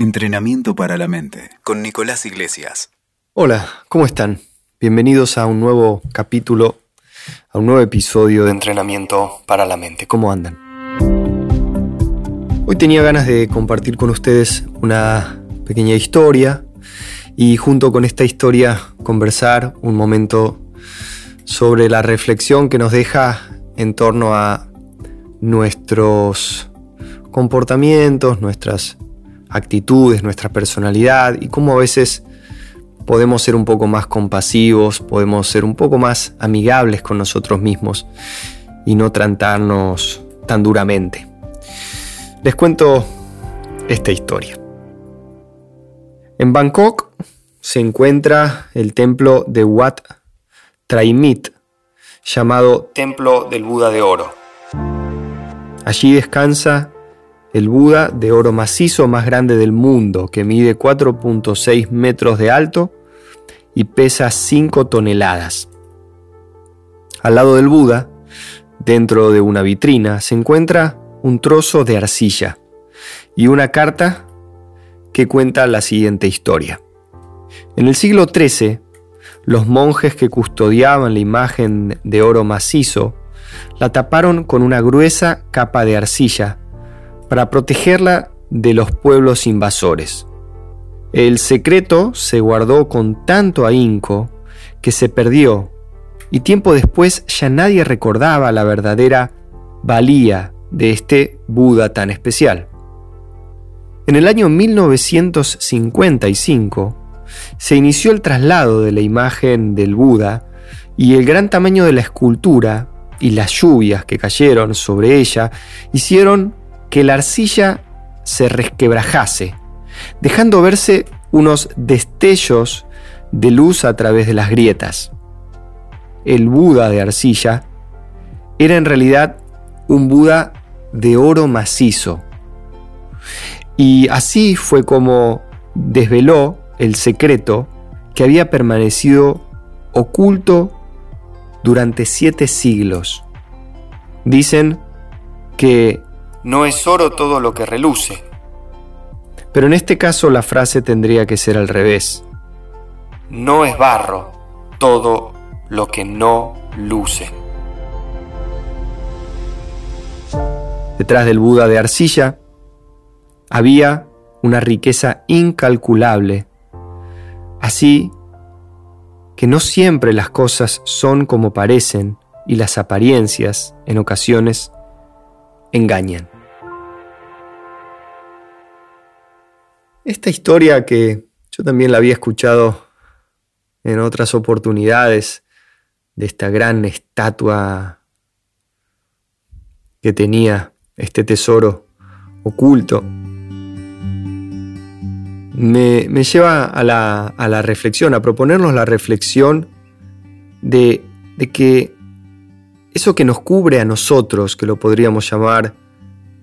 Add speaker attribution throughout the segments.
Speaker 1: Entrenamiento para la mente con Nicolás Iglesias.
Speaker 2: Hola, ¿cómo están? Bienvenidos a un nuevo capítulo, a un nuevo episodio de Entrenamiento para la mente. ¿Cómo andan? Hoy tenía ganas de compartir con ustedes una pequeña historia y junto con esta historia conversar un momento sobre la reflexión que nos deja en torno a nuestros comportamientos, nuestras actitudes, nuestra personalidad y cómo a veces podemos ser un poco más compasivos, podemos ser un poco más amigables con nosotros mismos y no tratarnos tan duramente. Les cuento esta historia. En Bangkok se encuentra el templo de Wat Traimit, llamado Templo del Buda de Oro. Allí descansa el Buda de oro macizo más grande del mundo, que mide 4.6 metros de alto y pesa 5 toneladas. Al lado del Buda, dentro de una vitrina, se encuentra un trozo de arcilla y una carta que cuenta la siguiente historia. En el siglo XIII, los monjes que custodiaban la imagen de oro macizo la taparon con una gruesa capa de arcilla para protegerla de los pueblos invasores. El secreto se guardó con tanto ahínco que se perdió y tiempo después ya nadie recordaba la verdadera valía de este Buda tan especial. En el año 1955 se inició el traslado de la imagen del Buda y el gran tamaño de la escultura y las lluvias que cayeron sobre ella hicieron que la arcilla se resquebrajase, dejando verse unos destellos de luz a través de las grietas. El Buda de arcilla era en realidad un Buda de oro macizo. Y así fue como desveló el secreto que había permanecido oculto durante siete siglos. Dicen que no es oro todo lo que reluce. Pero en este caso la frase tendría que ser al revés. No es barro todo lo que no luce. Detrás del Buda de arcilla había una riqueza incalculable. Así que no siempre las cosas son como parecen y las apariencias, en ocasiones, engañan. Esta historia que yo también la había escuchado en otras oportunidades de esta gran estatua que tenía este tesoro oculto, me, lleva a la, a la, reflexión, a proponernos la reflexión de, de que eso que nos cubre a nosotros, que lo podríamos llamar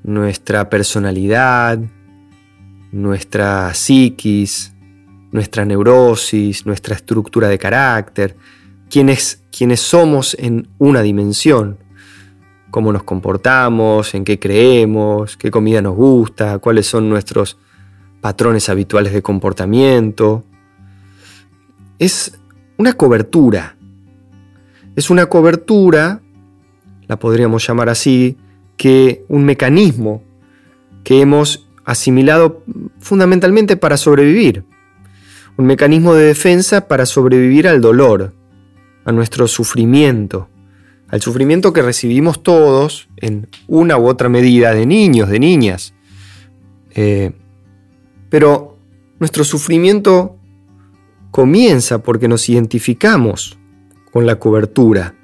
Speaker 2: nuestra personalidad, nuestra psiquis, nuestra neurosis, nuestra estructura de carácter, quiénes, somos en una dimensión, cómo nos comportamos, en qué creemos, qué comida nos gusta, cuáles son nuestros patrones habituales de comportamiento. Es una cobertura. Es una cobertura la podríamos llamar así, que un mecanismo que hemos asimilado fundamentalmente para sobrevivir. Un mecanismo de defensa para sobrevivir al dolor, a nuestro sufrimiento, al sufrimiento que recibimos todos en una u otra medida de niños, de niñas. Eh, pero nuestro sufrimiento comienza porque nos identificamos con la cobertura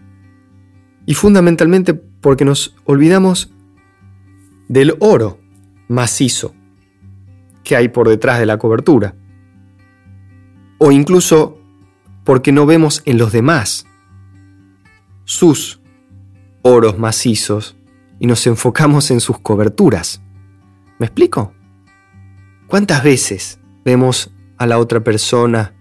Speaker 2: y fundamentalmente porque nos olvidamos del oro macizo que hay por detrás de la cobertura. O incluso porque no vemos en los demás sus oros macizos y nos enfocamos en sus coberturas. ¿Me explico? ¿Cuántas veces vemos a la otra persona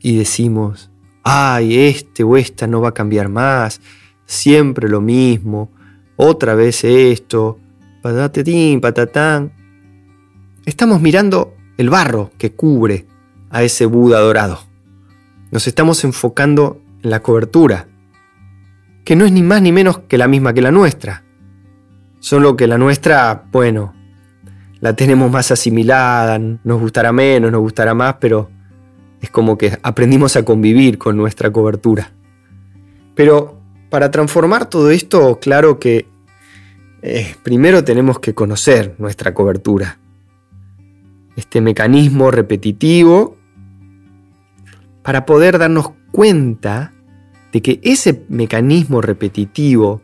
Speaker 2: y decimos, ay, este o esta no va a cambiar más, siempre lo mismo, otra vez esto, patatín, patatán. estamos mirando el barro que cubre a ese Buda dorado. Nos estamos enfocando en la cobertura, que no es ni más ni menos que la misma que la nuestra. Solo que la nuestra, bueno, la tenemos más asimilada, nos gustará menos, nos gustará más, pero es como que aprendimos a convivir con nuestra cobertura. Pero para transformar todo esto, claro que eh, primero tenemos que conocer nuestra cobertura. Este mecanismo repetitivo para poder darnos cuenta de que ese mecanismo repetitivo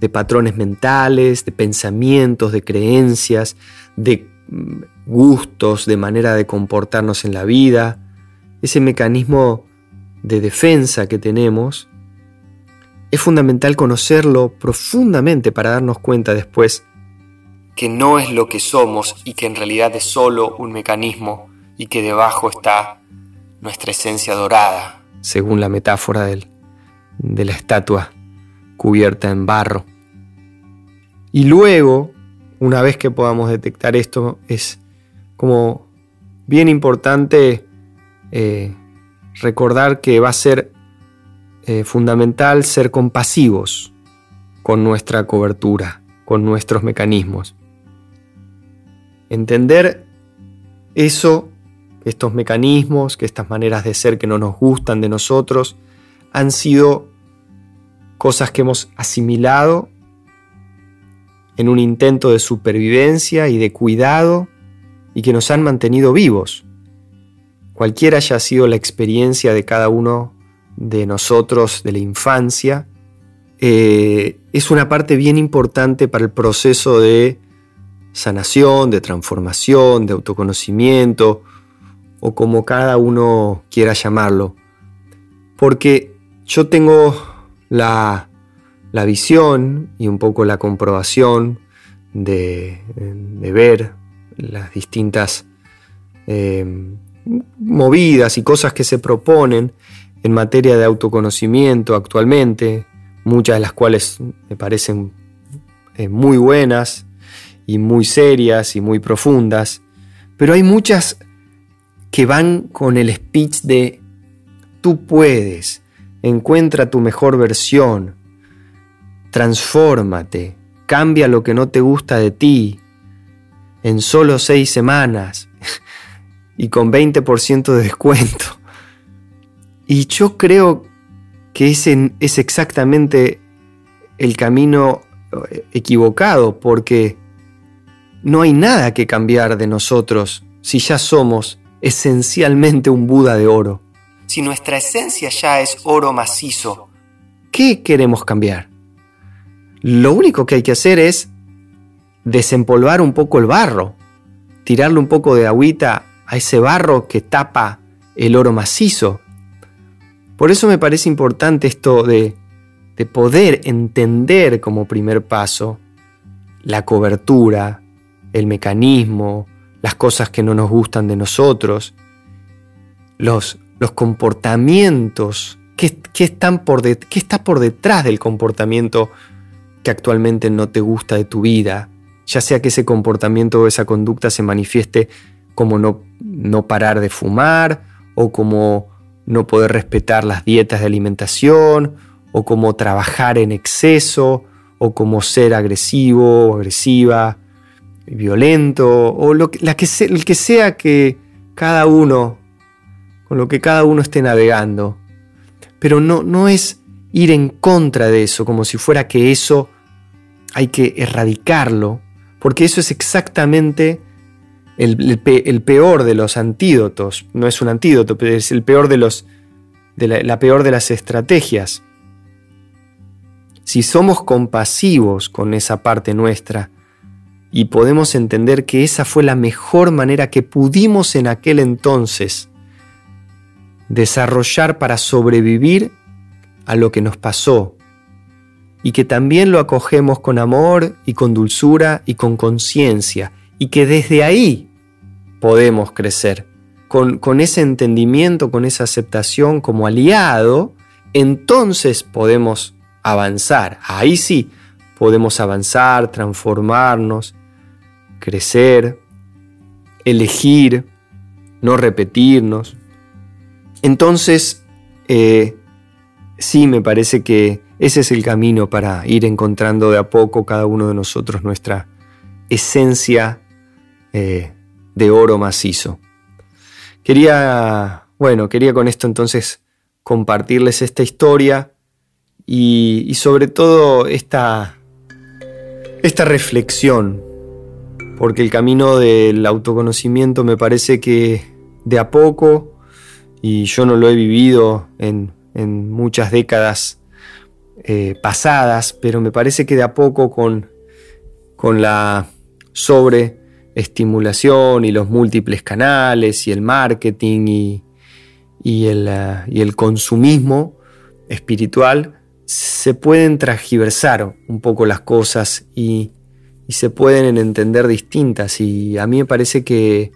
Speaker 2: de patrones mentales, de pensamientos, de creencias, de mm, gustos, de manera de comportarnos en la vida, ese mecanismo de defensa que tenemos, es fundamental conocerlo profundamente para darnos cuenta después que no es lo que somos y que en realidad es solo un mecanismo y que debajo está nuestra esencia dorada, según la metáfora de la estatua cubierta en barro. Y luego, una vez que podamos detectar esto, es como bien importante eh, recordar que va a ser eh, fundamental ser compasivos con nuestra cobertura, con nuestros mecanismos. Entender eso, estos mecanismos, que estas maneras de ser que no nos gustan de nosotros, han sido cosas que hemos asimilado en un intento de supervivencia y de cuidado y que nos han mantenido vivos. Cualquiera haya sido la experiencia de cada uno de nosotros de la infancia, eh, es una parte bien importante para el proceso de sanación, de transformación, de autoconocimiento, o como cada uno quiera llamarlo. Porque yo tengo la, visión y un poco la comprobación de, ver las distintas eh, movidas y cosas que se proponen en materia de autoconocimiento actualmente, muchas de las cuales me parecen eh, muy buenas y muy serias y muy profundas, pero hay muchas que van con el speech de tú puedes, encuentra tu mejor versión, transfórmate, cambia lo que no te gusta de ti, en solo seis semanas, y con 20% de descuento. Y yo creo que ese es exactamente el camino eh, equivocado, porque no hay nada que cambiar de nosotros si ya somos esencialmente un Buda de oro. Si nuestra esencia ya es oro macizo, ¿qué queremos cambiar? Lo único que hay que hacer es desempolvar un poco el barro, tirarle un poco de agüita a ese barro que tapa el oro macizo. Por eso me parece importante esto de, de poder entender como primer paso la cobertura, el mecanismo, las cosas que no nos gustan de nosotros, los, los comportamientos, qué, están por qué está por detrás del comportamiento que actualmente no te gusta de tu vida, ya sea que ese comportamiento o esa conducta se manifieste como no, no parar de fumar o como no poder respetar las dietas de alimentación o como trabajar en exceso o como ser agresivo o agresiva, violento o lo que el que sea que cada uno, con lo que cada uno esté navegando. Pero no, no es ir en contra de eso, como si fuera que eso hay que erradicarlo, porque eso es exactamente el, peor de los antídotos, no es un antídoto, pero es el peor de los, de la, peor de las estrategias. Si somos compasivos con esa parte nuestra y podemos entender que esa fue la mejor manera que pudimos en aquel entonces desarrollar para sobrevivir a lo que nos pasó y que también lo acogemos con amor y con dulzura y con conciencia y que desde ahí podemos crecer. Con, ese entendimiento, con esa aceptación como aliado, entonces podemos avanzar. Ahí sí, podemos avanzar, transformarnos, crecer. elegir, no repetirnos. Entonces, eh, sí me parece que ese es el camino para ir encontrando de a poco cada uno de nosotros nuestra esencia eh, de oro macizo. Quería, bueno, quería con esto entonces compartirles esta historia y, sobre todo esta, esta reflexión, porque el camino del autoconocimiento me parece que de a poco, y yo no lo he vivido en, muchas décadas eh, pasadas, pero me parece que de a poco con, con la sobreestimulación y los múltiples canales y el marketing y, y, el, eh, y el consumismo espiritual, se pueden transgiversar un poco las cosas y, se pueden entender distintas. Y a mí me parece que,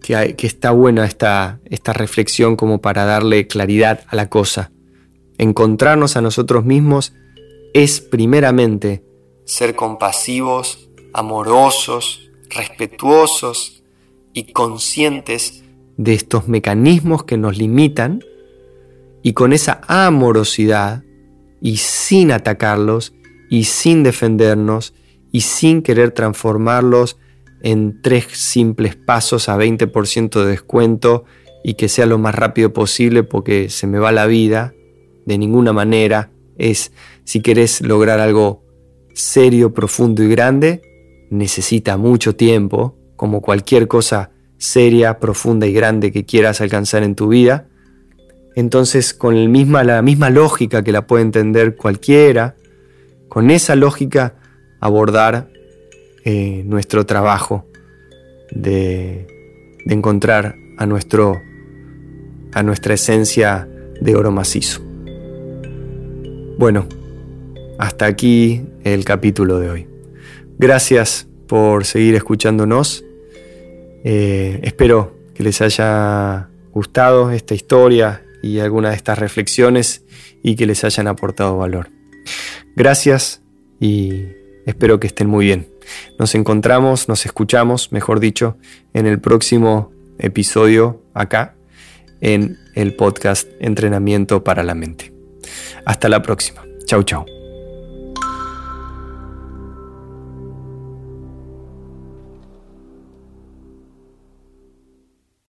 Speaker 2: que, está buena esta, esta reflexión como para darle claridad a la cosa. Encontrarnos a nosotros mismos es primeramente ser compasivos, amorosos, respetuosos y conscientes de estos mecanismos que nos limitan y con esa amorosidad y sin atacarlos y sin defendernos y sin querer transformarlos en tres simples pasos a 20% de descuento y que sea lo más rápido posible porque se me va la vida, de ninguna manera es si querés lograr algo serio, profundo y grande, necesita mucho tiempo, como cualquier cosa seria, profunda y grande que quieras alcanzar en tu vida. Entonces, con la misma lógica que la puede entender cualquiera, con esa lógica abordar eh, nuestro trabajo de, de, encontrar a, nuestro, a nuestra esencia de oro macizo. Bueno, hasta aquí el capítulo de hoy. Gracias por seguir escuchándonos eh, espero que les haya gustado esta historia y alguna de estas reflexiones y que les hayan aportado valor. Gracias y espero que estén muy bien. Nos encontramos, nos escuchamos, mejor dicho, en el próximo episodio acá en el podcast Entrenamiento para la Mente. Hasta la próxima. Chau, chau.